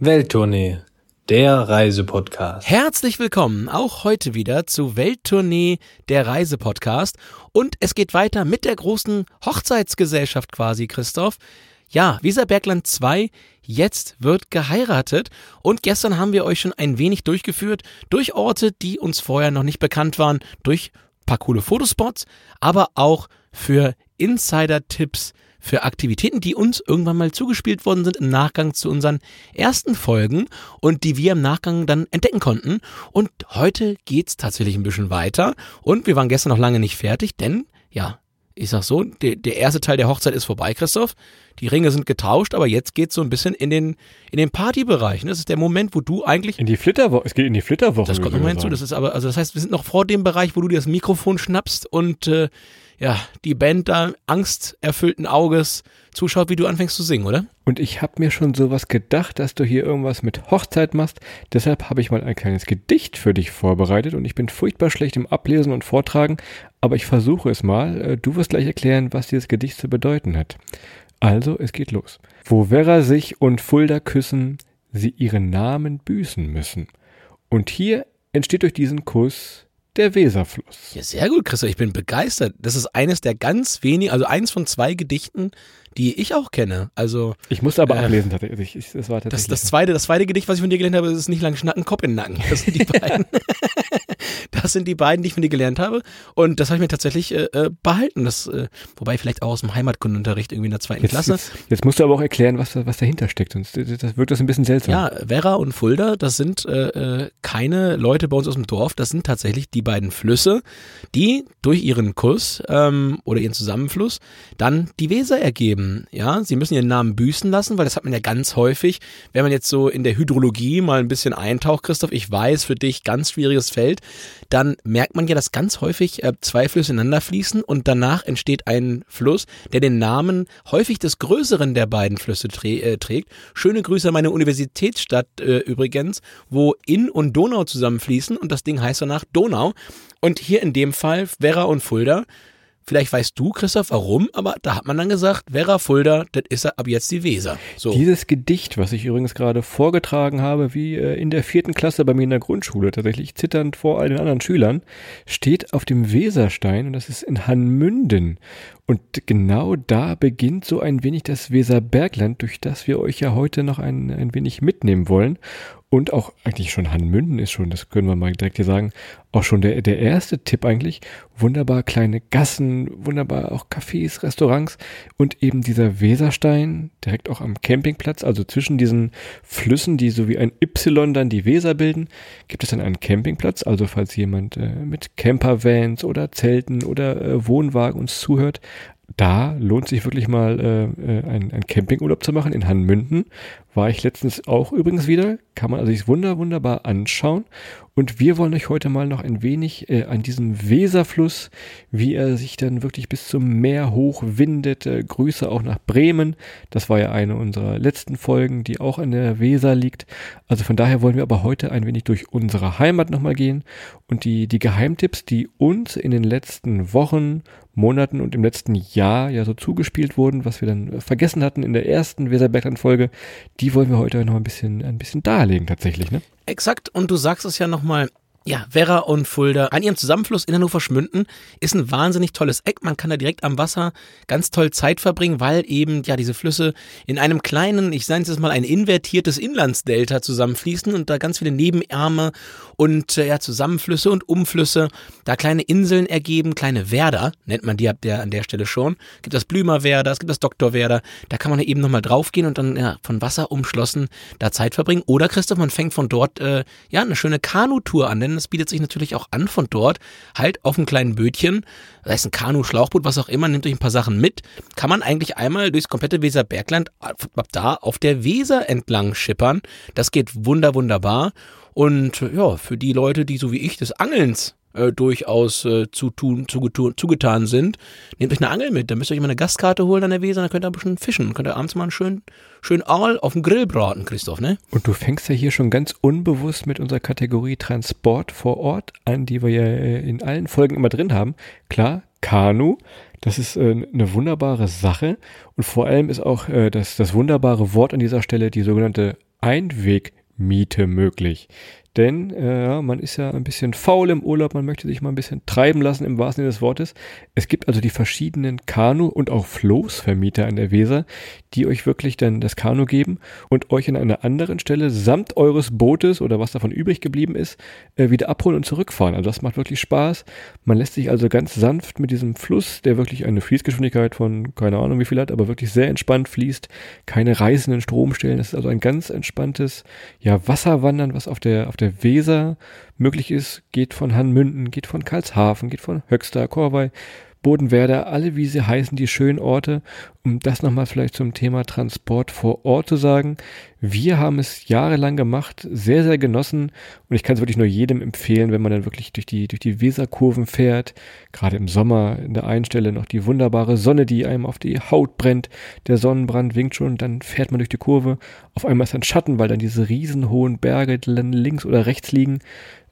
Welttournee, der Reisepodcast. Herzlich willkommen auch heute wieder zu Welttournee, der Reisepodcast. Und es geht weiter mit der großen Hochzeitsgesellschaft quasi, Christoph. Ja, Weserbergland 2, jetzt wird geheiratet. Und gestern haben wir euch schon ein wenig durchgeführt durch Orte, die uns vorher noch nicht bekannt waren, durch paar coole Fotospots, aber auch für Insider-Tipps für Aktivitäten, die uns irgendwann mal zugespielt worden sind im Nachgang zu unseren ersten Folgen und die wir im Nachgang dann entdecken konnten. Und heute geht's tatsächlich ein bisschen weiter und wir waren gestern noch lange nicht fertig, denn ja, ich sag so, der, der erste Teil der Hochzeit ist vorbei, Christoph. Die Ringe sind getauscht, aber jetzt geht's so ein bisschen in den, in den Partybereich. Das ist der Moment, wo du eigentlich. In die Flitterwoche. Es geht in die Flitterwoche. Das kommt noch mal hinzu. Das ist aber, also das heißt, wir sind noch vor dem Bereich, wo du dir das Mikrofon schnappst und äh, ja, die Band da angsterfüllten Auges zuschaut, wie du anfängst zu singen, oder? Und ich habe mir schon sowas gedacht, dass du hier irgendwas mit Hochzeit machst. Deshalb habe ich mal ein kleines Gedicht für dich vorbereitet und ich bin furchtbar schlecht im Ablesen und Vortragen, aber ich versuche es mal. Äh, du wirst gleich erklären, was dieses Gedicht zu bedeuten hat. Also, es geht los. Wo Werra sich und Fulda küssen, sie ihren Namen büßen müssen. Und hier entsteht durch diesen Kuss der Weserfluss. Ja, sehr gut, Christoph. Ich bin begeistert. Das ist eines der ganz wenigen, also eins von zwei Gedichten, die ich auch kenne. Also ich musste aber äh, ablesen tatsächlich. Ich, das, war tatsächlich das, das, zweite, das zweite Gedicht, was ich von dir gelernt habe, ist nicht lang schnacken, Kopf in den Nacken. Das sind die beiden. das sind die beiden, die ich von dir gelernt habe. Und das habe ich mir tatsächlich äh, äh, behalten. Das, äh, wobei vielleicht auch aus dem Heimatkundenunterricht irgendwie in der zweiten jetzt, Klasse. Jetzt, jetzt, musst du aber auch erklären, was, was dahinter steckt. Sonst das wirkt das ein bisschen seltsam. Ja, Werra und Fulda, das sind äh, äh, keine Leute bei uns aus dem Dorf. Das sind tatsächlich die beiden Flüsse, die durch ihren Kuss ähm, oder ihren Zusammenfluss dann die Weser ergeben. Ja, sie müssen ihren Namen büßen lassen, weil das hat man ja ganz häufig, wenn man jetzt so in der Hydrologie mal ein bisschen eintaucht, Christoph, ich weiß, für dich ganz schwieriges Feld, dann merkt man ja, dass ganz häufig äh, zwei Flüsse ineinander fließen und danach entsteht ein Fluss, der den Namen häufig des größeren der beiden Flüsse äh, trägt. Schöne Grüße an meine Universitätsstadt äh, übrigens, wo Inn und Donau zusammenfließen und das Ding heißt danach Donau. Und hier in dem Fall Werra und Fulda Vielleicht weißt du, Christoph, warum, aber da hat man dann gesagt, Werra Fulda, das ist ab jetzt die Weser. So. Dieses Gedicht, was ich übrigens gerade vorgetragen habe, wie äh, in der vierten Klasse bei mir in der Grundschule, tatsächlich zitternd vor all den anderen Schülern, steht auf dem Weserstein und das ist in Hanmünden. Und genau da beginnt so ein wenig das Weserbergland, durch das wir euch ja heute noch ein, ein wenig mitnehmen wollen. Und auch eigentlich schon Hanmünden ist schon, das können wir mal direkt hier sagen, auch schon der, der erste Tipp eigentlich. Wunderbar kleine Gassen, wunderbar auch Cafés, Restaurants und eben dieser Weserstein direkt auch am Campingplatz, also zwischen diesen Flüssen, die so wie ein Y dann die Weser bilden, gibt es dann einen Campingplatz. Also falls jemand äh, mit Campervans oder Zelten oder äh, Wohnwagen uns zuhört, da lohnt sich wirklich mal äh, äh ein, ein Campingurlaub zu machen in Hanmünden. War ich letztens auch übrigens wieder. Kann man also sich wunder, wunderbar anschauen. Und wir wollen euch heute mal noch ein wenig äh, an diesem Weserfluss, wie er sich dann wirklich bis zum Meer hoch windet. Äh, Grüße auch nach Bremen. Das war ja eine unserer letzten Folgen, die auch an der Weser liegt. Also von daher wollen wir aber heute ein wenig durch unsere Heimat nochmal gehen und die, die Geheimtipps, die uns in den letzten Wochen, Monaten und im letzten Jahr ja so zugespielt wurden, was wir dann vergessen hatten in der ersten Weserbergland-Folge, die wollen wir heute noch ein bisschen, ein bisschen darlegen tatsächlich, ne? Exakt, und du sagst es ja nochmal, ja, Werra und Fulda an ihrem Zusammenfluss in Hannover Schmünden ist ein wahnsinnig tolles Eck. Man kann da direkt am Wasser ganz toll Zeit verbringen, weil eben ja diese Flüsse in einem kleinen, ich sage es mal, ein invertiertes Inlandsdelta zusammenfließen und da ganz viele Nebenärme und äh, ja Zusammenflüsse und Umflüsse, da kleine Inseln ergeben, kleine Werder nennt man die ab der an der Stelle schon. Es gibt das Blümerwerder, es gibt das Doktorwerder. Da kann man eben nochmal draufgehen und dann ja, von Wasser umschlossen da Zeit verbringen. Oder Christoph, man fängt von dort äh, ja eine schöne Kanutour an, denn es bietet sich natürlich auch an von dort, halt auf einem kleinen Bötchen, das heißt ein Kanu, Schlauchboot, was auch immer, nimmt euch ein paar Sachen mit, kann man eigentlich einmal durchs komplette Weserbergland ab da auf der Weser entlang schippern. Das geht wunder, wunderbar. Und ja, für die Leute, die so wie ich des Angelns äh, durchaus äh, zu tun, zugetun, zugetan sind, nehmt euch eine Angel mit. Dann müsst ihr euch immer eine Gastkarte holen an der Weser, dann könnt ihr ein bisschen fischen. Dann könnt ihr abends mal einen schönen, schönen Aal auf dem Grill braten, Christoph, ne? Und du fängst ja hier schon ganz unbewusst mit unserer Kategorie Transport vor Ort an, die wir ja äh, in allen Folgen immer drin haben. Klar, Kanu, das ist äh, eine wunderbare Sache und vor allem ist auch äh, das, das wunderbare Wort an dieser Stelle die sogenannte Einwegmiete möglich. Denn äh, man ist ja ein bisschen faul im Urlaub, man möchte sich mal ein bisschen treiben lassen im wahrsten Sinne des Wortes. Es gibt also die verschiedenen Kanu- und auch Floßvermieter an der Weser, die euch wirklich dann das Kanu geben und euch an einer anderen Stelle samt eures Bootes oder was davon übrig geblieben ist, äh, wieder abholen und zurückfahren. Also das macht wirklich Spaß. Man lässt sich also ganz sanft mit diesem Fluss, der wirklich eine Fließgeschwindigkeit von keine Ahnung wie viel hat, aber wirklich sehr entspannt fließt, keine reißenden Stromstellen. Das ist also ein ganz entspanntes ja, Wasserwandern, was auf der, auf der Weser möglich ist, geht von Hanmünden, geht von Karlshafen, geht von Höxter, Korwei, Bodenwerder, alle wie sie heißen, die schönen Orte. Um das nochmal vielleicht zum Thema Transport vor Ort zu sagen. Wir haben es jahrelang gemacht, sehr, sehr genossen und ich kann es wirklich nur jedem empfehlen, wenn man dann wirklich durch die, durch die Weserkurven fährt. Gerade im Sommer in der einen Stelle noch die wunderbare Sonne, die einem auf die Haut brennt. Der Sonnenbrand winkt schon dann fährt man durch die Kurve. Auf einmal ist ein Schatten, weil dann diese riesenhohen Berge dann links oder rechts liegen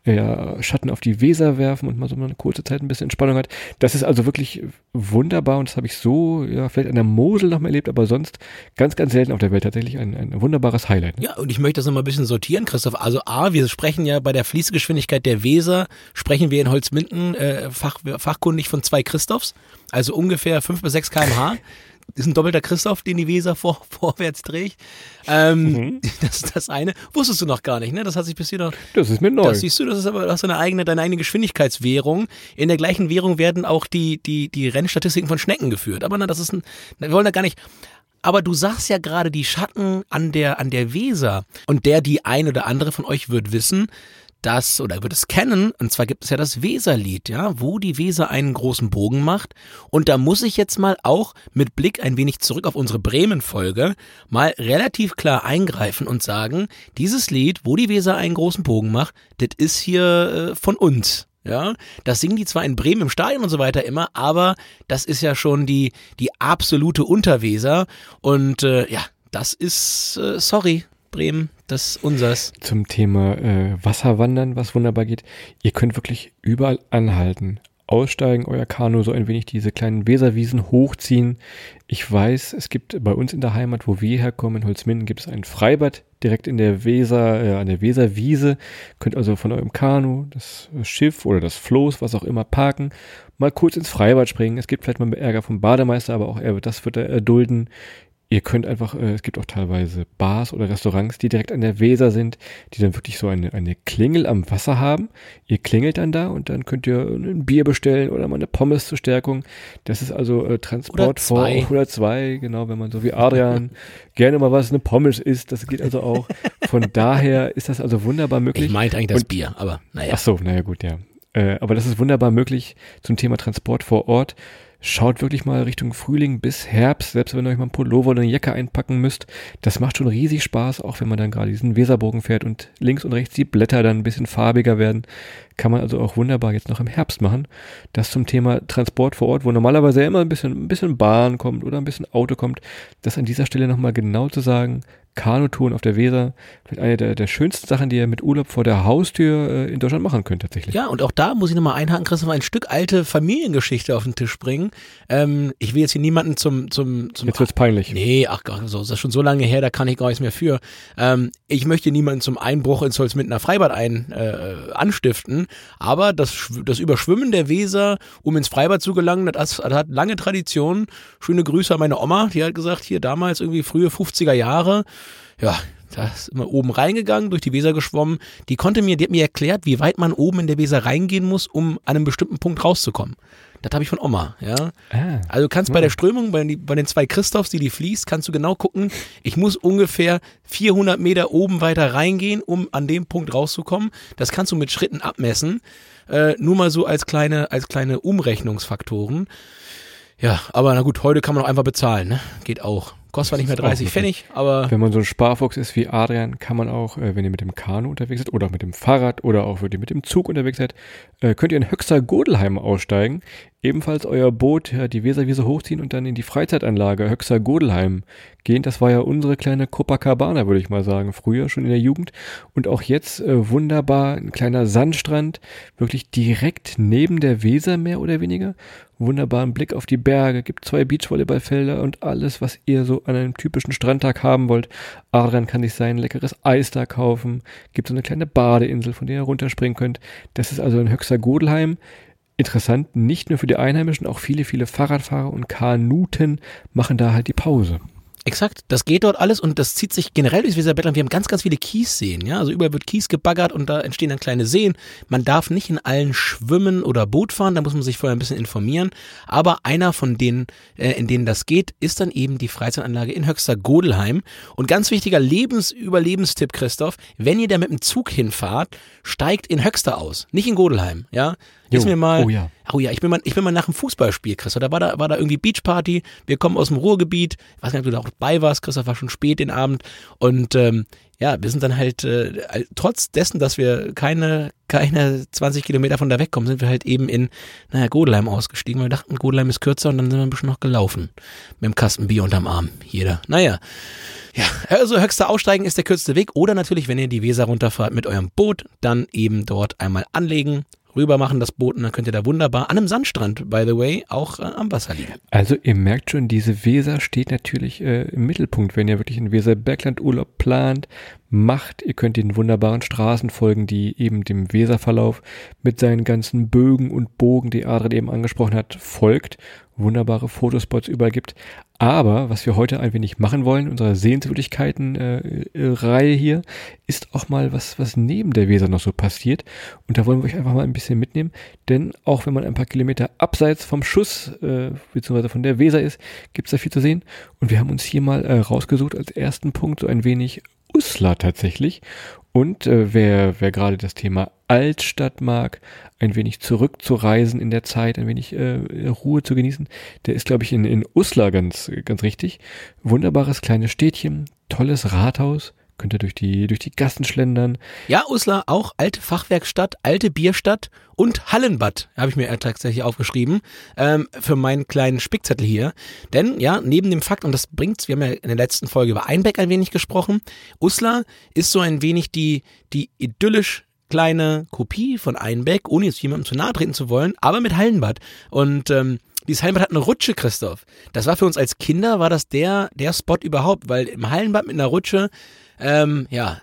ja, Schatten auf die Weser werfen und man so eine kurze Zeit ein bisschen Entspannung hat. Das ist also wirklich wunderbar und das habe ich so, ja, vielleicht an der Mosel noch mal erlebt, aber sonst ganz, ganz selten auf der Welt tatsächlich ein, ein wunderbares Highlight. Ja, und ich möchte das nochmal ein bisschen sortieren, Christoph. Also A, wir sprechen ja bei der Fließgeschwindigkeit der Weser, sprechen wir in Holzminden äh, fach, fachkundig von zwei Christophs, also ungefähr fünf bis sechs kmh ist ein doppelter Christoph, den die Weser vor, vorwärts trägt. Ähm, mhm. Das ist das eine. Wusstest du noch gar nicht, ne? Das hat sich bis hier noch. Das ist mir neu. Das siehst du, das ist aber, das ist eine eigene, deine eigene Geschwindigkeitswährung. In der gleichen Währung werden auch die, die, die Rennstatistiken von Schnecken geführt. Aber na, das ist ein, wir wollen da gar nicht. Aber du sagst ja gerade die Schatten an der, an der Weser. Und der, die ein oder andere von euch wird wissen, das oder wird es kennen, und zwar gibt es ja das Weserlied, ja, wo die Weser einen großen Bogen macht. Und da muss ich jetzt mal auch mit Blick ein wenig zurück auf unsere Bremen-Folge mal relativ klar eingreifen und sagen, dieses Lied, wo die Weser einen großen Bogen macht, das ist hier äh, von uns. Ja, das singen die zwar in Bremen im Stadion und so weiter immer, aber das ist ja schon die, die absolute Unterweser. Und äh, ja, das ist, äh, sorry, Bremen, das unsers. Zum Thema äh, Wasserwandern, was wunderbar geht. Ihr könnt wirklich überall anhalten. Aussteigen, euer Kanu, so ein wenig diese kleinen Weserwiesen hochziehen. Ich weiß, es gibt bei uns in der Heimat, wo wir herkommen, in Holzminden, gibt es ein Freibad direkt in der Weser, äh, an der Weserwiese. Könnt also von eurem Kanu, das Schiff oder das Floß, was auch immer, parken, mal kurz ins Freibad springen. Es gibt vielleicht mal Ärger vom Bademeister, aber auch er, das wird er erdulden. Ihr könnt einfach, äh, es gibt auch teilweise Bars oder Restaurants, die direkt an der Weser sind, die dann wirklich so eine, eine Klingel am Wasser haben. Ihr klingelt dann da und dann könnt ihr ein Bier bestellen oder mal eine Pommes zur Stärkung. Das ist also äh, Transport vor oder zwei, genau, wenn man so wie Adrian gerne mal was eine Pommes isst, das geht also auch. Von daher ist das also wunderbar möglich. Ich meinte eigentlich das und, Bier, aber naja. Ach so, naja gut, ja. Äh, aber das ist wunderbar möglich zum Thema Transport vor Ort. Schaut wirklich mal Richtung Frühling bis Herbst, selbst wenn ihr euch mal ein Pullover oder eine Jacke einpacken müsst. Das macht schon riesig Spaß, auch wenn man dann gerade diesen Weserbogen fährt und links und rechts die Blätter dann ein bisschen farbiger werden. Kann man also auch wunderbar jetzt noch im Herbst machen. Das zum Thema Transport vor Ort, wo normalerweise immer ein bisschen, ein bisschen Bahn kommt oder ein bisschen Auto kommt. Das an dieser Stelle nochmal genau zu sagen, Kanutouren auf der Weser. Vielleicht eine der, der schönsten Sachen, die ihr mit Urlaub vor der Haustür äh, in Deutschland machen könnt, tatsächlich. Ja, und auch da muss ich nochmal einhaken, Christoph, ein Stück alte Familiengeschichte auf den Tisch bringen. Ähm, ich will jetzt hier niemanden zum, zum, zum. Jetzt wird's peinlich. Nee, ach Gott, so, das ist schon so lange her, da kann ich gar nichts mehr für. Ähm, ich möchte niemanden zum Einbruch ins Holzmittener Freibad ein, äh, anstiften, aber das, das Überschwimmen der Weser, um ins Freibad zu gelangen, das, das hat lange Tradition. Schöne Grüße an meine Oma, die hat gesagt, hier damals irgendwie frühe 50er Jahre, ja, da ist immer oben reingegangen, durch die Weser geschwommen. Die konnte mir, die hat mir erklärt, wie weit man oben in der Weser reingehen muss, um an einem bestimmten Punkt rauszukommen. Das habe ich von Oma, ja. Ah, also du kannst ja. bei der Strömung, bei, bei, den zwei Christophs, die die fließt, kannst du genau gucken, ich muss ungefähr 400 Meter oben weiter reingehen, um an dem Punkt rauszukommen. Das kannst du mit Schritten abmessen. Äh, nur mal so als kleine, als kleine Umrechnungsfaktoren. Ja, aber na gut, heute kann man auch einfach bezahlen, ne? Geht auch. Kostet zwar nicht mehr 30 Pfennig, aber. Wenn man so ein Sparfuchs ist wie Adrian, kann man auch, äh, wenn ihr mit dem Kanu unterwegs seid oder auch mit dem Fahrrad oder auch wenn ihr mit dem Zug unterwegs seid, äh, könnt ihr in Höxter Godelheim aussteigen. Ebenfalls euer Boot, ja, die Weserwiese hochziehen und dann in die Freizeitanlage Höxer Godelheim gehen. Das war ja unsere kleine Copacabana, würde ich mal sagen, früher schon in der Jugend. Und auch jetzt äh, wunderbar, ein kleiner Sandstrand, wirklich direkt neben der Weser mehr oder weniger. Wunderbaren Blick auf die Berge, gibt zwei Beachvolleyballfelder und alles, was ihr so an einem typischen Strandtag haben wollt. Adrian kann sich sein leckeres Eis da kaufen, gibt so eine kleine Badeinsel, von der ihr runterspringen könnt. Das ist also in Höxer Godelheim interessant, nicht nur für die Einheimischen, auch viele, viele Fahrradfahrer und Kanuten machen da halt die Pause. Exakt, das geht dort alles und das zieht sich generell durchs Weserbergland. Wir haben ganz, ganz viele Kiesseen, ja. Also überall wird Kies gebaggert und da entstehen dann kleine Seen. Man darf nicht in allen schwimmen oder Boot fahren, da muss man sich vorher ein bisschen informieren. Aber einer von denen, äh, in denen das geht, ist dann eben die Freizeitanlage in Höxter Godelheim. Und ganz wichtiger Lebensüberlebenstipp, Christoph, wenn ihr da mit dem Zug hinfahrt, steigt in Höxter aus, nicht in Godelheim, ja. Jo. Ist mir mal, Oh ja. Oh ja, ich bin mal, ich bin mal nach dem Fußballspiel, Christoph. Da war da, war da irgendwie Beachparty. Wir kommen aus dem Ruhrgebiet. Ich weiß nicht, ob du da auch bei warst, Christoph, war schon spät den Abend. Und ähm, ja, wir sind dann halt, äh, trotz dessen, dass wir keine, keine 20 Kilometer von da wegkommen, sind wir halt eben in, naja, Godelheim ausgestiegen. weil Wir dachten, Godelheim ist kürzer und dann sind wir ein bisschen noch gelaufen. Mit dem Kasten Bier unterm Arm. Jeder. Naja. Ja, also höchster Aussteigen ist der kürzeste Weg. Oder natürlich, wenn ihr die Weser runterfahrt mit eurem Boot, dann eben dort einmal anlegen, rüber machen das Boot und dann könnt ihr da wunderbar an einem Sandstrand, by the way, auch äh, am Wasser liegen. Also ihr merkt schon, diese Weser steht natürlich äh, im Mittelpunkt, wenn ihr wirklich einen Weser-Bergland-Urlaub plant, macht. Ihr könnt den wunderbaren Straßen folgen, die eben dem Weserverlauf mit seinen ganzen Bögen und Bogen, die Adrian eben angesprochen hat, folgt. Wunderbare Fotospots überall gibt. Aber was wir heute ein wenig machen wollen, unsere Sehenswürdigkeiten-Reihe äh, hier, ist auch mal was, was neben der Weser noch so passiert. Und da wollen wir euch einfach mal ein bisschen mitnehmen. Denn auch wenn man ein paar Kilometer abseits vom Schuss, äh, beziehungsweise von der Weser ist, gibt's da viel zu sehen. Und wir haben uns hier mal äh, rausgesucht als ersten Punkt so ein wenig Uslar tatsächlich. Und äh, wer, wer gerade das Thema Altstadt mag, ein wenig zurückzureisen in der Zeit, ein wenig äh, Ruhe zu genießen, der ist, glaube ich, in, in Uslar ganz, ganz richtig. Wunderbares kleines Städtchen, tolles Rathaus, könnt ihr durch die, durch die Gassen schlendern. Ja, Uslar, auch alte Fachwerkstatt, alte Bierstadt und Hallenbad, habe ich mir tatsächlich aufgeschrieben, ähm, für meinen kleinen Spickzettel hier. Denn, ja, neben dem Fakt, und das bringt's, wir haben ja in der letzten Folge über Einbeck ein wenig gesprochen, Uslar ist so ein wenig die, die idyllisch kleine Kopie von Einbeck, ohne jetzt jemandem zu nahe treten zu wollen, aber mit Hallenbad. Und ähm, dieses Hallenbad hat eine Rutsche, Christoph. Das war für uns als Kinder, war das der, der Spot überhaupt, weil im Hallenbad mit einer Rutsche, ähm, ja,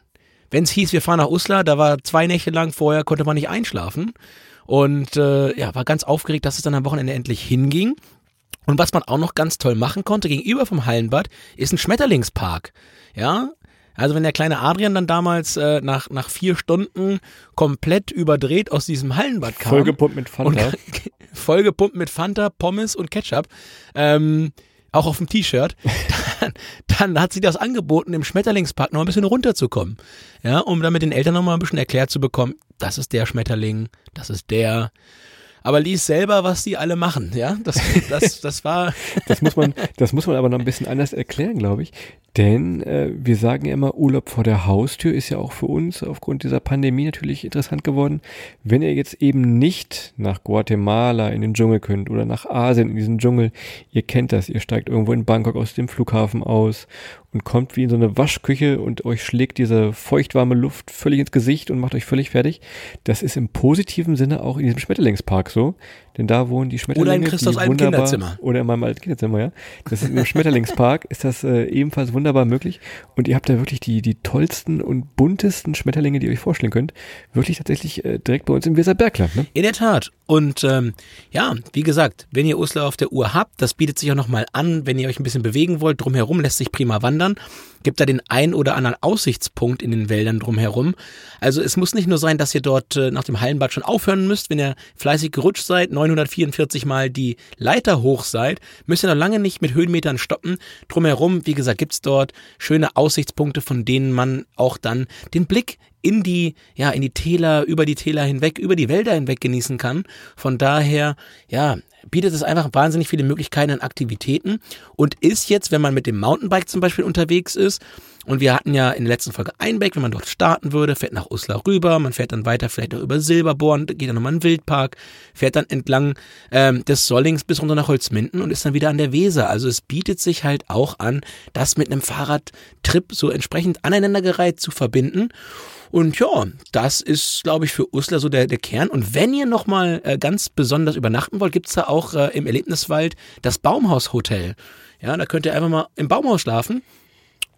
wenn es hieß, wir fahren nach Uslar, da war zwei Nächte lang vorher, konnte man nicht einschlafen. Und äh, ja, war ganz aufgeregt, dass es dann am Wochenende endlich hinging. Und was man auch noch ganz toll machen konnte, gegenüber vom Hallenbad, ist ein Schmetterlingspark. Ja, also wenn der kleine Adrian dann damals äh, nach, nach vier Stunden komplett überdreht aus diesem Hallenbad kam. Vollgepumpt mit Fanta. Und, vollgepumpt mit Fanta, Pommes und Ketchup. Ähm, auch auf dem T-Shirt, dann, dann hat sie das angeboten, im Schmetterlingspark noch ein bisschen runterzukommen. Ja, um dann mit den Eltern noch mal ein bisschen erklärt zu bekommen, das ist der Schmetterling, das ist der. Aber lies selber, was die alle machen, ja. Das, das, das war. Das muss man, das muss man aber noch ein bisschen anders erklären, glaube ich. Denn äh, wir sagen ja immer, Urlaub vor der Haustür ist ja auch für uns aufgrund dieser Pandemie natürlich interessant geworden. Wenn ihr jetzt eben nicht nach Guatemala in den Dschungel könnt oder nach Asien in diesen Dschungel, ihr kennt das, ihr steigt irgendwo in Bangkok aus dem Flughafen aus und kommt wie in so eine Waschküche und euch schlägt diese feuchtwarme Luft völlig ins Gesicht und macht euch völlig fertig. Das ist im positiven Sinne auch in diesem Schmetterlingspark so, denn da wohnen die Schmetterlinge. Oder in altem wunderbar- Kinderzimmer. Oder in meinem alten Kinderzimmer, ja. Das ist im Schmetterlingspark, ist das äh, ebenfalls wunderbar möglich und ihr habt da wirklich die, die tollsten und buntesten Schmetterlinge, die ihr euch vorstellen könnt. Wirklich tatsächlich äh, direkt bei uns im Weserbergland, ne? In der Tat. Und ähm, ja, wie gesagt, wenn ihr Uslar auf der Uhr habt, das bietet sich auch nochmal an, wenn ihr euch ein bisschen bewegen wollt. Drumherum lässt sich prima wandern. Gibt da den ein oder anderen Aussichtspunkt in den Wäldern drumherum. Also es muss nicht nur sein, dass ihr dort äh, nach dem Hallenbad schon aufhören müsst. Wenn ihr fleißig gerutscht seid, 944 Mal die Leiter hoch seid, müsst ihr noch lange nicht mit Höhenmetern stoppen. Drumherum, wie gesagt, gibt's dort schöne Aussichtspunkte, von denen man auch dann den Blick in die, ja, in die Täler, über die Täler hinweg, über die Wälder hinweg genießen kann. Von daher, ja, bietet es einfach wahnsinnig viele Möglichkeiten an Aktivitäten und ist jetzt, wenn man mit dem Mountainbike zum Beispiel unterwegs ist, Und wir hatten ja in der letzten Folge Einbeck, wenn man dort starten würde, fährt nach Uslar rüber, man fährt dann weiter vielleicht auch über Silberborn, geht dann nochmal in den Wildpark, fährt dann entlang ähm, des Sollings bis runter nach Holzminden und ist dann wieder an der Weser. Also es bietet sich halt auch an, das mit einem Fahrradtrip so entsprechend aneinandergereiht zu verbinden. Und ja, das ist, glaube ich, für Uslar so der, der Kern. Und wenn ihr nochmal äh, ganz besonders übernachten wollt, gibt's da auch äh, im Erlebniswald das Baumhaus-Hotel. Ja, da könnt ihr einfach mal im Baumhaus schlafen.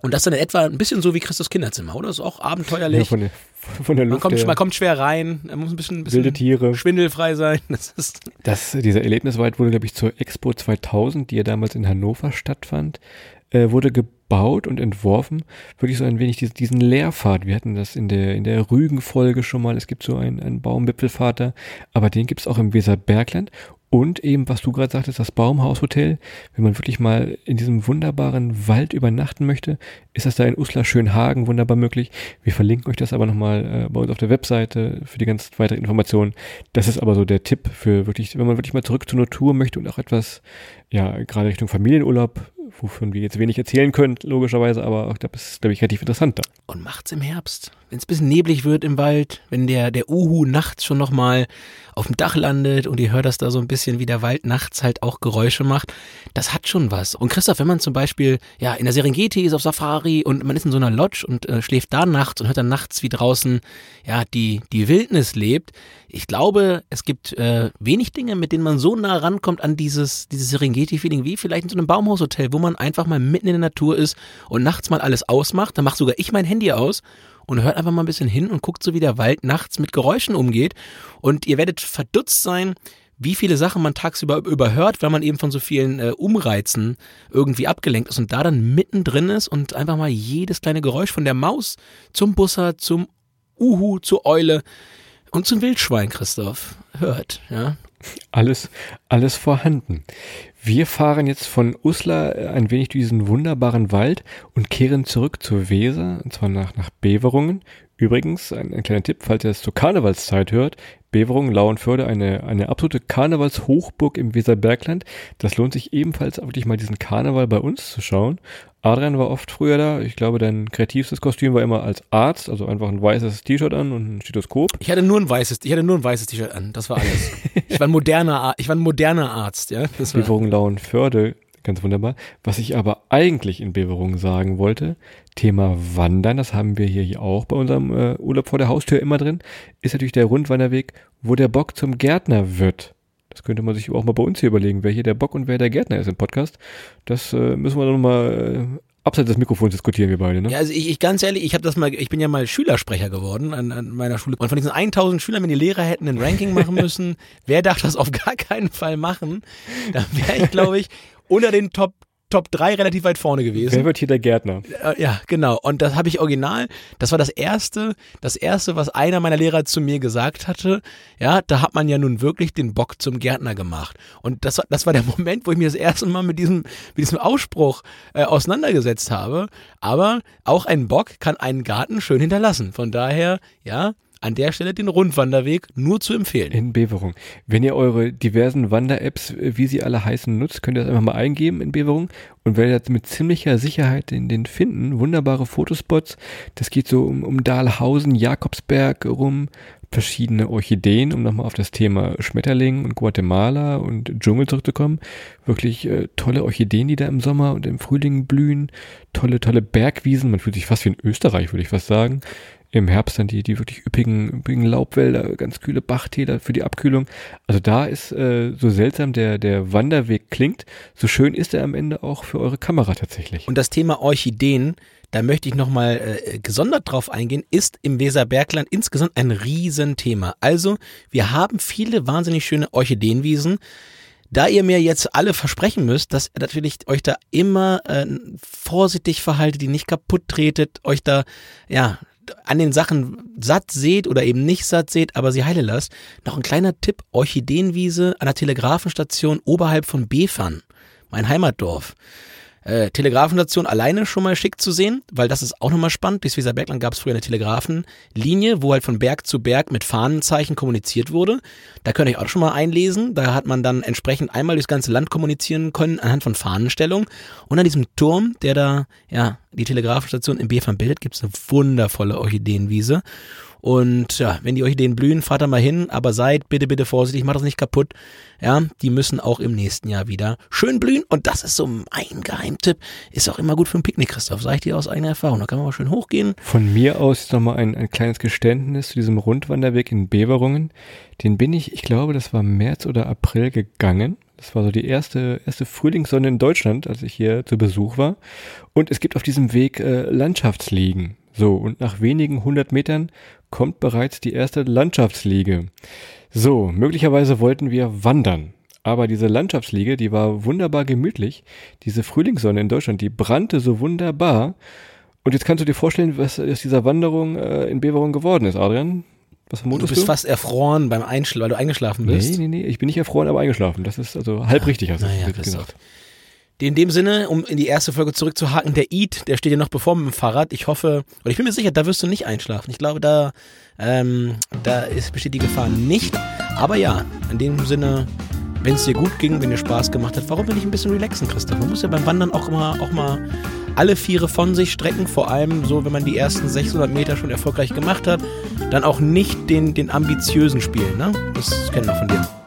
Und das dann in etwa ein bisschen so wie Christus Kinderzimmer, oder? Das ist auch abenteuerlich. Ja, von der, von der man, Luft kommt, her. man kommt schwer rein, man muss ein bisschen, ein bisschen Wilde Tiere. schwindelfrei sein. Das ist, Das, dieser Erlebniswald wurde, glaube ich, zur Expo 2000, die ja damals in Hannover stattfand, äh, wurde gebaut und entworfen. Wirklich so ein wenig diesen, diesen Leerpfad. Wir hatten das in der, in der Rügen-Folge schon mal. Es gibt so einen, einen Baumwipfelvater, aber den gibt es auch im Weserbergland. Und eben, was du gerade sagtest, das Baumhaushotel. Wenn man wirklich mal in diesem wunderbaren Wald übernachten möchte, ist das da in Uslar Schönhagen wunderbar möglich. Wir verlinken euch das aber nochmal äh, bei uns auf der Webseite für die ganz weiteren Informationen. Das ist aber so der Tipp für wirklich, wenn man wirklich mal zurück zur Natur möchte und auch etwas, ja, gerade Richtung Familienurlaub, wovon wir jetzt wenig erzählen können, logischerweise, aber auch das ist, glaube ich, relativ interessant da. und macht's im Herbst. Wenn es ein bisschen neblig wird im Wald, wenn der, der Uhu nachts schon nochmal auf dem Dach landet und ihr hört das da so ein bisschen, wie der Wald nachts halt auch Geräusche macht, das hat schon was. Und Christoph, wenn man zum Beispiel, ja, in der Serengeti ist auf Safari und man ist in so einer Lodge und äh, schläft da nachts und hört dann nachts, wie draußen, ja, die, die Wildnis lebt. Ich glaube, es gibt äh, wenig Dinge, mit denen man so nah rankommt an dieses, dieses Serengeti-Feeling wie vielleicht in so einem Baumhaushotel, wo man einfach mal mitten in der Natur ist und nachts mal alles ausmacht. Dann macht sogar ich mein Handy aus und hört einfach mal ein bisschen hin und guckt so, wie der Wald nachts mit Geräuschen umgeht. Und ihr werdet verdutzt sein, wie viele Sachen man tagsüber überhört, weil man eben von so vielen äh, Umreizen irgendwie abgelenkt ist und da dann mittendrin ist und einfach mal jedes kleine Geräusch von der Maus zum Busser, zum Uhu, zur Eule und zum Wildschwein, Christoph, hört. Ja, Alles, alles vorhanden. Wir fahren jetzt von Uslar äh, ein wenig durch diesen wunderbaren Wald und kehren zurück zur Weser, und zwar nach, nach Beverungen. Übrigens, ein, ein kleiner Tipp, falls ihr es zur Karnevalszeit hört, Beverungen, Lauenförde, eine, eine absolute Karnevalshochburg im Weserbergland. Das lohnt sich ebenfalls wirklich mal diesen Karneval bei uns zu schauen. Adrian war oft früher da. Ich glaube, dein kreativstes Kostüm war immer als Arzt, also einfach ein weißes T-Shirt an und ein Stethoskop. ich hatte nur ein weißes, ich hatte nur ein weißes T-Shirt an, das war alles. Ich war ein moderner, ich war ein moderner Arzt, ja. Das war, Beverungen Lauenförde, ganz wunderbar. Was ich aber eigentlich in Beverungen sagen wollte, Thema Wandern, das haben wir hier auch bei unserem äh, Urlaub vor der Haustür immer drin, ist natürlich der Rundwanderweg, wo der Bock zum Gärtner wird. Das könnte man sich auch mal bei uns hier überlegen, wer hier der Bock und wer der Gärtner ist im Podcast. Das äh, müssen wir dann mal äh, abseits des Mikrofons diskutieren, wir beide. Ne? Ja, also ich, ich ganz ehrlich, ich habe das mal, ich bin ja mal Schülersprecher geworden an, an meiner Schule. Und von diesen 1000 Schülern, wenn die Lehrer hätten ein Ranking machen müssen, wer darf das auf gar keinen Fall machen, dann wäre ich, glaube ich, unter den Top Top 3 relativ weit vorne gewesen. Wer wird hier der Gärtner? Äh, ja, genau. Und das habe ich original. Das war das erste, das erste, was einer meiner Lehrer zu mir gesagt hatte. Ja, da hat man ja nun wirklich den Bock zum Gärtner gemacht. Und das, war- das war der Moment, wo ich mir das erste Mal mit diesem, mit diesem Ausspruch äh, auseinandergesetzt habe. Aber auch ein Bock kann einen Garten schön hinterlassen. Von daher, ja, an der Stelle den Rundwanderweg nur zu empfehlen. In Beverung. Wenn ihr eure diversen Wander-Apps, äh, wie sie alle heißen, nutzt, könnt ihr das einfach mal eingeben in Beverung und werdet mit ziemlicher Sicherheit in den finden. Wunderbare Fotospots. Das geht so um, um Dahlhausen, Jakobsberg rum, verschiedene Orchideen, um nochmal auf das Thema Schmetterling und Guatemala und Dschungel zurückzukommen. Wirklich äh, tolle Orchideen, die da im Sommer und im Frühling blühen. Tolle, tolle Bergwiesen. Man fühlt sich fast wie in Österreich, würde ich fast sagen. Im Herbst dann die, die wirklich üppigen, üppigen Laubwälder, ganz kühle Bachtäler für die Abkühlung. Also da ist äh, so seltsam der, der Wanderweg klingt, so schön ist er am Ende auch für eure Kamera tatsächlich. Und das Thema Orchideen, da möchte ich nochmal äh, gesondert drauf eingehen, ist im Weserbergland insgesamt ein Riesenthema. Also, wir haben viele wahnsinnig schöne Orchideenwiesen. Da ihr mir jetzt alle versprechen müsst, dass ihr natürlich euch da immer äh, vorsichtig verhaltet, die nicht kaputt tretet, euch da, ja, an den Sachen satt seht oder eben nicht satt seht, aber sie heile lasst. Noch ein kleiner Tipp, Orchideenwiese an der Telegrafenstation oberhalb von Befern, mein Heimatdorf. Äh, Telegrafenstation alleine schon mal schick zu sehen, weil das ist auch nochmal spannend. Bis Weserbergland gab es früher eine Telegrafenlinie, wo halt von Berg zu Berg mit Fahnenzeichen kommuniziert wurde. Da könnt ihr euch auch schon mal einlesen. Da hat man dann entsprechend einmal durchs ganze Land kommunizieren können anhand von Fahnenstellung. Und an diesem Turm, der da ja die Telegrafenstation in Befern bildet, gibt es eine wundervolle Orchideenwiese. Und ja, wenn die Orchideen blühen, fahrt da mal hin, aber seid bitte, bitte vorsichtig, macht das nicht kaputt. Ja, die müssen auch im nächsten Jahr wieder schön blühen. Und das ist so mein Geheimtipp. Ist auch immer gut für ein Picknick, Christoph. Sag ich dir aus eigener Erfahrung. Da kann man mal schön hochgehen. Von mir aus nochmal ein, ein kleines Geständnis zu diesem Rundwanderweg in Beverungen. Den bin ich, ich glaube, das war März oder April gegangen. Das war so die erste, erste Frühlingssonne in Deutschland, als ich hier zu Besuch war. Und es gibt auf diesem Weg äh, Landschaftsliegen. So, und nach wenigen hundert Metern kommt bereits die erste Landschaftsliege. So, möglicherweise wollten wir wandern. Aber diese Landschaftsliege, die war wunderbar gemütlich. Diese Frühlingssonne in Deutschland, die brannte so wunderbar. Und jetzt kannst du dir vorstellen, was aus dieser Wanderung äh, in Beverung geworden ist, Adrian. Was vermutest du? bist du? fast erfroren beim Einschlafen, weil du eingeschlafen bist. Nee, nee, nee, ich bin nicht erfroren, aber eingeschlafen. Das ist also halb richtig, hast du naja, gesagt. In dem Sinne, um in die erste Folge zurückzuhaken, der Eat, der steht ja noch bevor mit dem Fahrrad. Ich hoffe, oder ich bin mir sicher, da wirst du nicht einschlafen. Ich glaube, da, ähm, da ist, besteht die Gefahr nicht. Aber ja, in dem Sinne, wenn es dir gut ging, wenn dir Spaß gemacht hat, warum nicht ein bisschen relaxen, Christoph? Man muss ja beim Wandern auch immer, auch mal alle Viere von sich strecken, vor allem so, wenn man die ersten 600 Meter schon erfolgreich gemacht hat, dann auch nicht den, den ambitiösen spielen, ne? Das kennen wir von dir.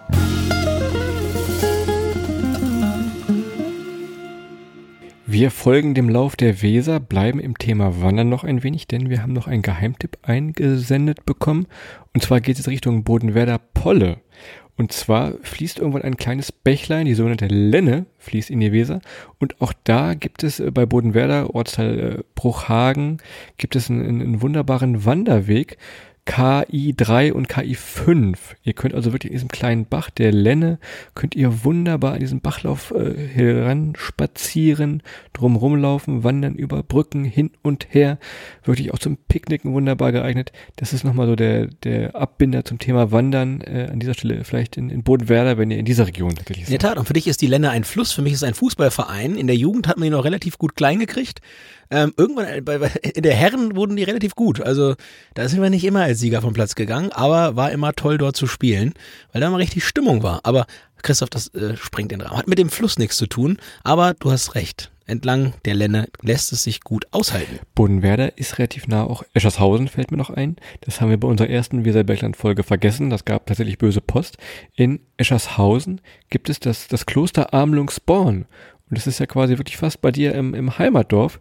Wir folgen dem Lauf der Weser, bleiben im Thema Wandern noch ein wenig, denn wir haben noch einen Geheimtipp eingesendet bekommen. Und zwar geht es Richtung Bodenwerder Polle. Und zwar fließt irgendwann ein kleines Bächlein, die sogenannte Lenne, fließt in die Weser. Und auch da gibt es äh, bei Bodenwerder, Ortsteil äh, Bruchhagen, gibt es einen, einen wunderbaren Wanderweg, KI3 und KI5. Ihr könnt also wirklich in diesem kleinen Bach der Lenne, könnt ihr wunderbar an diesem Bachlauf äh, heranspazieren, drumherum laufen, wandern über Brücken hin und her. Wirklich auch zum Picknicken wunderbar geeignet. Das ist nochmal so der, der Abbinder zum Thema Wandern äh, an dieser Stelle vielleicht in, in Bodenwerder, wenn ihr in dieser Region tatsächlich seid. In der Tat, und für dich ist die Lenne ein Fluss, für mich ist es ein Fußballverein. In der Jugend hat man ihn noch relativ gut klein gekriegt. Ähm, irgendwann äh, bei, in der Herren wurden die relativ gut. Also da sind wir nicht immer als Sieger vom Platz gegangen, aber war immer toll dort zu spielen, weil da mal richtig Stimmung war. Aber Christoph, das äh, springt den Rahmen. Hat mit dem Fluss nichts zu tun, aber du hast recht. Entlang der Lenne lässt es sich gut aushalten. Bodenwerder ist relativ nah, auch Eschershausen fällt mir noch ein. Das haben wir bei unserer ersten Weserbergland-Folge vergessen. Das gab tatsächlich böse Post. In Eschershausen gibt es das, das Kloster Armlungsborn. Und das ist ja quasi wirklich fast bei dir im, im Heimatdorf.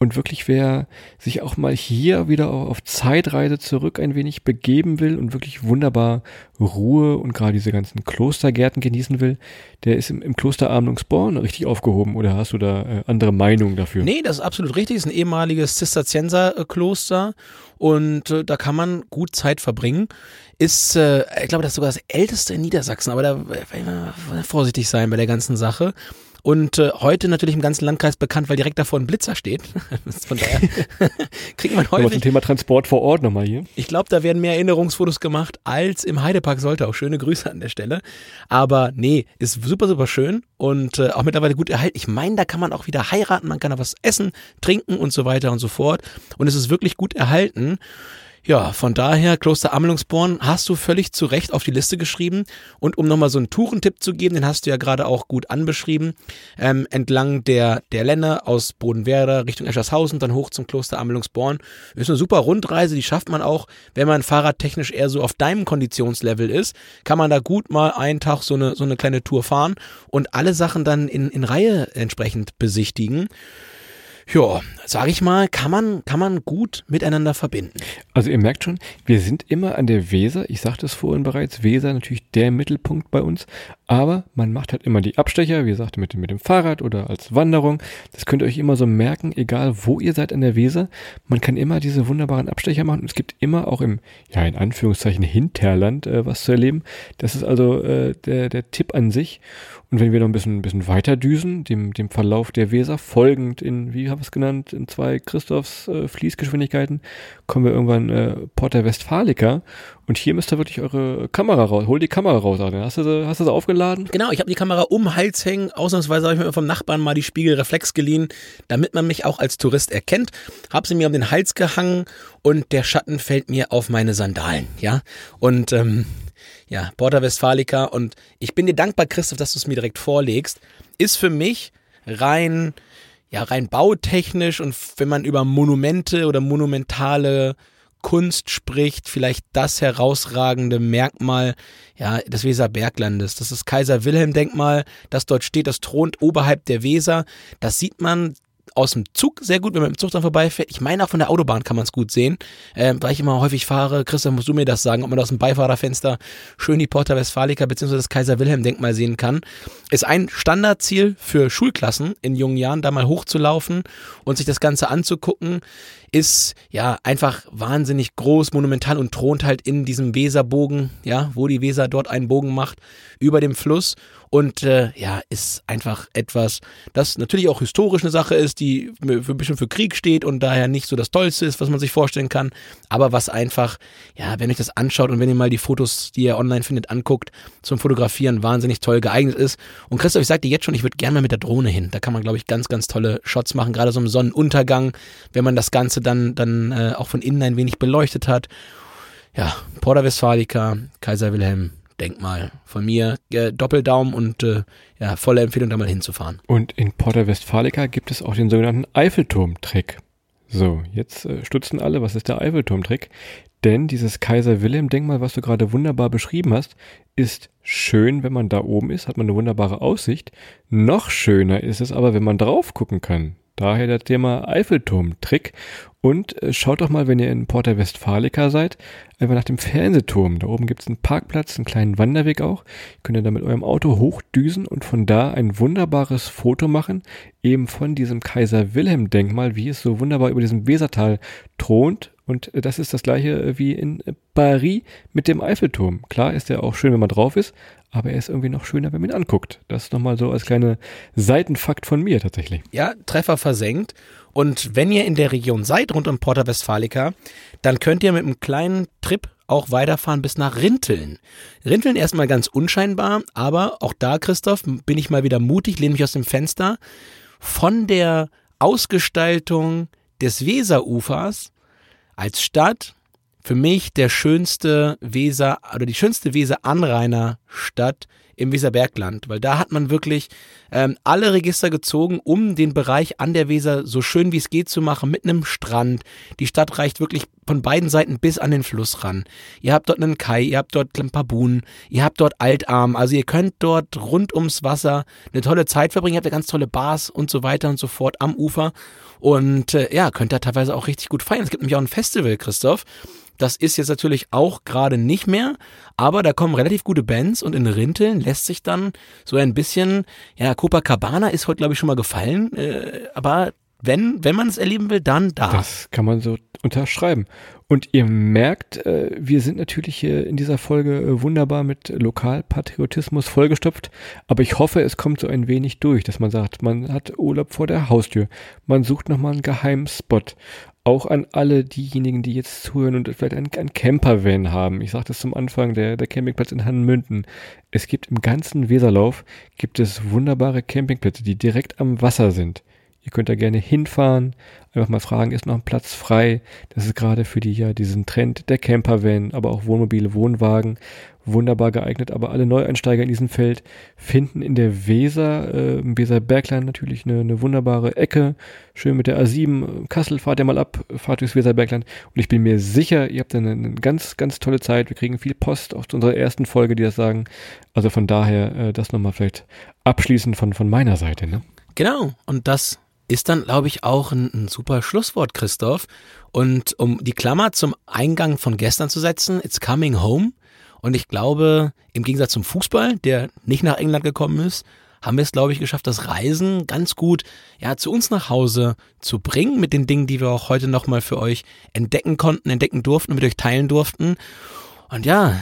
Und wirklich, wer sich auch mal hier wieder auf Zeitreise zurück ein wenig begeben will und wirklich wunderbar Ruhe und gerade diese ganzen Klostergärten genießen will, der ist im, im Kloster Armlungsborn richtig aufgehoben oder hast du da äh, andere Meinungen dafür? Nee, das ist absolut richtig. Das ist ein ehemaliges Zisterzienserkloster und äh, da kann man gut Zeit verbringen. Ist, äh, ich glaube, das ist sogar das älteste in Niedersachsen, aber da äh, vorsichtig sein bei der ganzen Sache. Und äh, heute natürlich im ganzen Landkreis bekannt, weil direkt davor ein Blitzer steht. Von daher kriegt man heute. zum Thema Transport vor Ort nochmal hier. Ich glaube, da werden mehr Erinnerungsfotos gemacht als im Heidepark sollte. Auch schöne Grüße an der Stelle. Aber nee, ist super, super schön und äh, auch mittlerweile gut erhalten. Ich meine, da kann man auch wieder heiraten, man kann da was essen, trinken und so weiter und so fort. Und es ist wirklich gut erhalten. Ja, von daher, Kloster Amelungsborn hast du völlig zu Recht auf die Liste geschrieben. Und um nochmal so einen Tourentipp zu geben, den hast du ja gerade auch gut anbeschrieben, ähm, entlang der, der Lenne aus Bodenwerder Richtung Eschershausen, dann hoch zum Kloster Amelungsborn. Ist eine super Rundreise, die schafft man auch, wenn man fahrradtechnisch eher so auf deinem Konditionslevel ist, kann man da gut mal einen Tag so eine, so eine kleine Tour fahren und alle Sachen dann in, in Reihe entsprechend besichtigen ja, sage ich mal, kann man, kann man gut miteinander verbinden. Also ihr merkt schon, wir sind immer an der Weser. Ich sagte es vorhin bereits, Weser natürlich der Mittelpunkt bei uns. Aber man macht halt immer die Abstecher, wie gesagt, mit mit dem Fahrrad oder als Wanderung. Das könnt ihr euch immer so merken, egal wo ihr seid an der Weser. Man kann immer diese wunderbaren Abstecher machen. Es gibt immer auch im, ja, in Anführungszeichen Hinterland äh, was zu erleben. Das ist also äh, der, der Tipp an sich. Und wenn wir noch ein bisschen, ein bisschen weiter düsen, dem, dem Verlauf der Weser folgend in, wie habe ich es genannt, in zwei Christophs äh, Fließgeschwindigkeiten, kommen wir irgendwann äh, Porta Westfalica. Und hier müsst ihr wirklich eure Kamera raus, hol die Kamera raus, Adrian. Hast du sie, hast du sie aufgeladen? Genau, ich habe die Kamera um Hals hängen. Ausnahmsweise habe ich mir vom Nachbarn mal die Spiegelreflex geliehen, damit man mich auch als Tourist erkennt. Habe sie mir um den Hals gehangen und der Schatten fällt mir auf meine Sandalen. Ja, und ähm, ja, Porta Westfalica. Und ich bin dir dankbar, Christoph, dass du es mir direkt vorlegst. Ist für mich rein, ja, rein bautechnisch und wenn man über Monumente oder monumentale Kunst spricht, vielleicht das herausragende Merkmal ja, des Weserberglandes. Das ist Kaiser Wilhelm Denkmal, das dort steht, das thront oberhalb der Weser. Das sieht man aus dem Zug sehr gut, wenn man im Zug dann vorbeifährt. Ich meine, auch von der Autobahn kann man es gut sehen, äh, weil ich immer häufig fahre. Christian, musst du mir das sagen, ob man aus dem Beifahrerfenster schön die Porta Westfalica bzw. das Kaiser-Wilhelm-Denkmal sehen kann. Ist ein Standardziel für Schulklassen in jungen Jahren, da mal hochzulaufen und sich das Ganze anzugucken ist ja einfach wahnsinnig groß, monumental und thront halt in diesem Weserbogen, ja, wo die Weser dort einen Bogen macht, über dem Fluss und äh, ja, ist einfach etwas, das natürlich auch historisch eine Sache ist, die für, ein bisschen für Krieg steht und daher nicht so das Tollste ist, was man sich vorstellen kann, aber was einfach, ja, wenn euch das anschaut und wenn ihr mal die Fotos, die ihr online findet, anguckt, zum Fotografieren wahnsinnig toll geeignet ist. Und Christoph, ich sagte jetzt schon, ich würde gerne mal mit der Drohne hin. Da kann man, glaube ich, ganz, ganz tolle Shots machen, gerade so im Sonnenuntergang, wenn man das Ganze dann, dann äh, auch von innen ein wenig beleuchtet hat. Ja, Porta Westfalica, Kaiser Wilhelm, Denkmal. Von mir äh, Doppeldaumen und äh, ja, volle Empfehlung, da mal hinzufahren. Und in Porta Westfalica gibt es auch den sogenannten Eiffelturm-Trick. So, jetzt äh, stutzen alle, was ist der Eiffelturm-Trick? Denn dieses Kaiser Wilhelm-Denkmal, was du gerade wunderbar beschrieben hast, ist schön, wenn man da oben ist, hat man eine wunderbare Aussicht. Noch schöner ist es aber, wenn man drauf gucken kann. Daher das Thema Eiffelturm-Trick. Und äh, schaut doch mal, wenn ihr in Porta Westfalica seid, einfach nach dem Fernsehturm. Da oben gibt es einen Parkplatz, einen kleinen Wanderweg auch. Könnt ihr da mit eurem Auto hochdüsen und von da ein wunderbares Foto machen, eben von diesem Kaiser Wilhelm Denkmal, wie es so wunderbar über diesem Wesertal thront. Und äh, das ist das gleiche äh, wie in Paris mit dem Eiffelturm. Klar ist der auch schön, wenn man drauf ist, aber er ist irgendwie noch schöner, wenn man ihn anguckt. Das ist nochmal so als kleine Seitenfakt von mir tatsächlich. Ja, Treffer versenkt. Und wenn ihr in der Region seid, rund um Porta Westfalica, dann könnt ihr mit einem kleinen Trip auch weiterfahren bis nach Rinteln. Rinteln erstmal ganz unscheinbar, aber auch da, Christoph, bin ich mal wieder mutig, lehne mich aus dem Fenster. Von der Ausgestaltung des Weserufers als Stadt für mich der schönste Weser oder die schönste Weser-Anrainerstadt im Weserbergland, weil da hat man wirklich ähm, alle Register gezogen, um den Bereich an der Weser so schön wie es geht zu machen, mit einem Strand. Die Stadt reicht wirklich von beiden Seiten bis an den Fluss ran. Ihr habt dort einen Kai, ihr habt dort ein paar Buhnen, ihr habt dort Altarm, also ihr könnt dort rund ums Wasser eine tolle Zeit verbringen, ihr habt ja ganz tolle Bars und so weiter und so fort am Ufer und äh, ja, könnt da teilweise auch richtig gut feiern. Es gibt nämlich auch ein Festival, Christoph, das ist jetzt natürlich auch gerade nicht mehr, aber da kommen relativ gute Bands und in Rinteln lässt sich dann so ein bisschen, ja, Copacabana ist heute, glaube ich, schon mal gefallen, äh, aber wenn, wenn man es erleben will, dann da. Das kann man so unterschreiben. Und ihr merkt, äh, wir sind natürlich hier in dieser Folge äh, wunderbar mit Lokalpatriotismus vollgestopft, aber ich hoffe, es kommt so ein wenig durch, dass man sagt, man hat Urlaub vor der Haustür, man sucht nochmal einen geheimen Spot auch an alle diejenigen, die jetzt zuhören und vielleicht einen, einen Campervan haben. Ich sagte es zum Anfang, der, der Campingplatz in Hannenmünden. Es gibt im ganzen Weserlauf gibt es wunderbare Campingplätze, die direkt am Wasser sind. Ihr könnt da gerne hinfahren, einfach mal fragen, ist noch ein Platz frei? Das ist gerade für die ja diesen Trend der Campervan, aber auch Wohnmobile, Wohnwagen wunderbar geeignet. Aber alle Neueinsteiger in diesem Feld finden in der Weser, äh, im Weser Bergland natürlich eine, eine wunderbare Ecke. Schön mit der A7. Kassel, fahrt ihr mal ab, fahrt durchs Weser Bergland. Und ich bin mir sicher, ihr habt eine, eine ganz, ganz tolle Zeit. Wir kriegen viel Post aus unserer ersten Folge, die das sagen. Also von daher, äh, das nochmal vielleicht abschließend von, von meiner Seite. Ne? Genau. Und das ist dann, glaube ich, auch ein, ein, super Schlusswort, Christoph. Und um die Klammer zum Eingang von gestern zu setzen, it's coming home. Und ich glaube, im Gegensatz zum Fußball, der nicht nach England gekommen ist, haben wir es, glaube ich, geschafft, das Reisen ganz gut ja, zu uns nach Hause zu bringen mit den Dingen, die wir auch heute nochmal für euch entdecken konnten, entdecken durften und mit euch teilen durften. Und ja,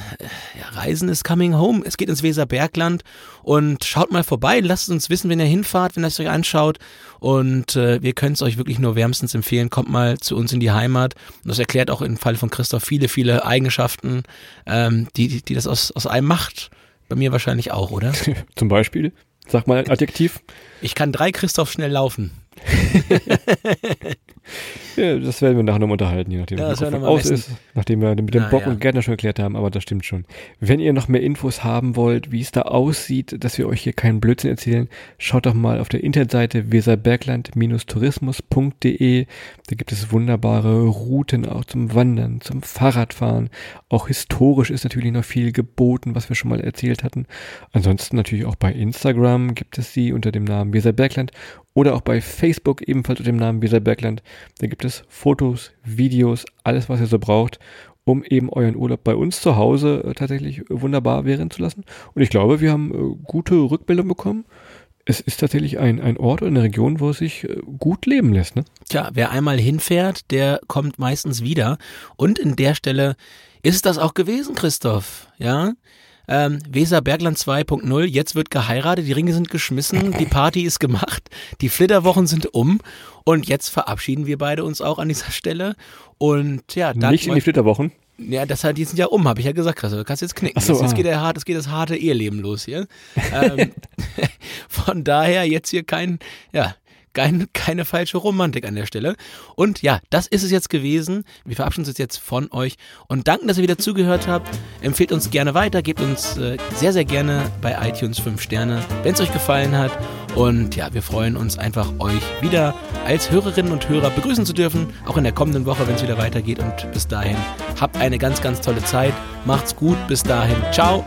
ja, Reisen ist coming home. Es geht ins Weserbergland und schaut mal vorbei. Lasst uns wissen, wenn ihr hinfahrt, wenn ihr es euch anschaut. Und äh, wir können es euch wirklich nur wärmstens empfehlen. Kommt mal zu uns in die Heimat. Und das erklärt auch im Fall von Christoph viele, viele Eigenschaften, ähm, die, die, die das aus, aus einem macht Bei mir wahrscheinlich auch, oder? Zum Beispiel. Sag mal ein Adjektiv. Ich kann drei Christoph schnell laufen. Ja, das werden wir nachher noch unterhalten, je nachdem, Ja, das wir aus ist, nachdem wir mit dem Ah, Bock ja. und Gärtner schon erklärt haben, aber das stimmt schon. Wenn ihr noch mehr Infos haben wollt, wie es da aussieht, dass wir euch hier keinen Blödsinn erzählen, schaut doch mal auf der Internetseite weserbergland-tourismus.de. Da gibt es wunderbare Routen auch zum Wandern, zum Fahrradfahren. Auch historisch ist natürlich noch viel geboten, was wir schon mal erzählt hatten. Ansonsten natürlich auch bei Instagram gibt es sie unter dem Namen Weserbergland oder auch bei Facebook ebenfalls unter dem Namen Weserbergland. Da gibt es Fotos, Videos, alles, was ihr so braucht, um eben euren Urlaub bei uns zu Hause äh, tatsächlich wunderbar währen zu lassen. Und ich glaube, wir haben äh, gute Rückmeldung bekommen. Es ist tatsächlich ein, ein Ort oder eine Region, wo es sich äh, gut leben lässt. Ne? Tja, wer einmal hinfährt, der kommt meistens wieder. Und in der Stelle ist das auch gewesen, Christoph. Ja. Ähm, Weser Bergland 2.0, jetzt wird geheiratet, die Ringe sind geschmissen, die Party ist gemacht, die Flitterwochen sind um und jetzt verabschieden wir beide uns auch an dieser Stelle. Und ja, dann Nicht in die Flitterwochen. Ja, das halt, die sind ja um, habe ich ja gesagt, Christoph. Du kannst jetzt knicken. So, jetzt, jetzt ah. geht der hart, jetzt geht das harte Eheleben los hier. ähm, von daher jetzt hier kein, ja, kein, keine falsche Romantik an der Stelle. Und ja, das ist es jetzt gewesen. Wir verabschieden uns jetzt von euch und danken, dass ihr wieder zugehört habt. Empfehlt uns gerne weiter, gebt uns äh, sehr, sehr gerne bei iTunes 5 Sterne, wenn es euch gefallen hat. Und ja, wir freuen uns einfach, euch wieder als Hörerinnen und Hörer begrüßen zu dürfen, auch in der kommenden Woche, wenn es wieder weitergeht. Und bis dahin, habt eine ganz, ganz tolle Zeit. Macht's gut. Bis dahin. Ciao.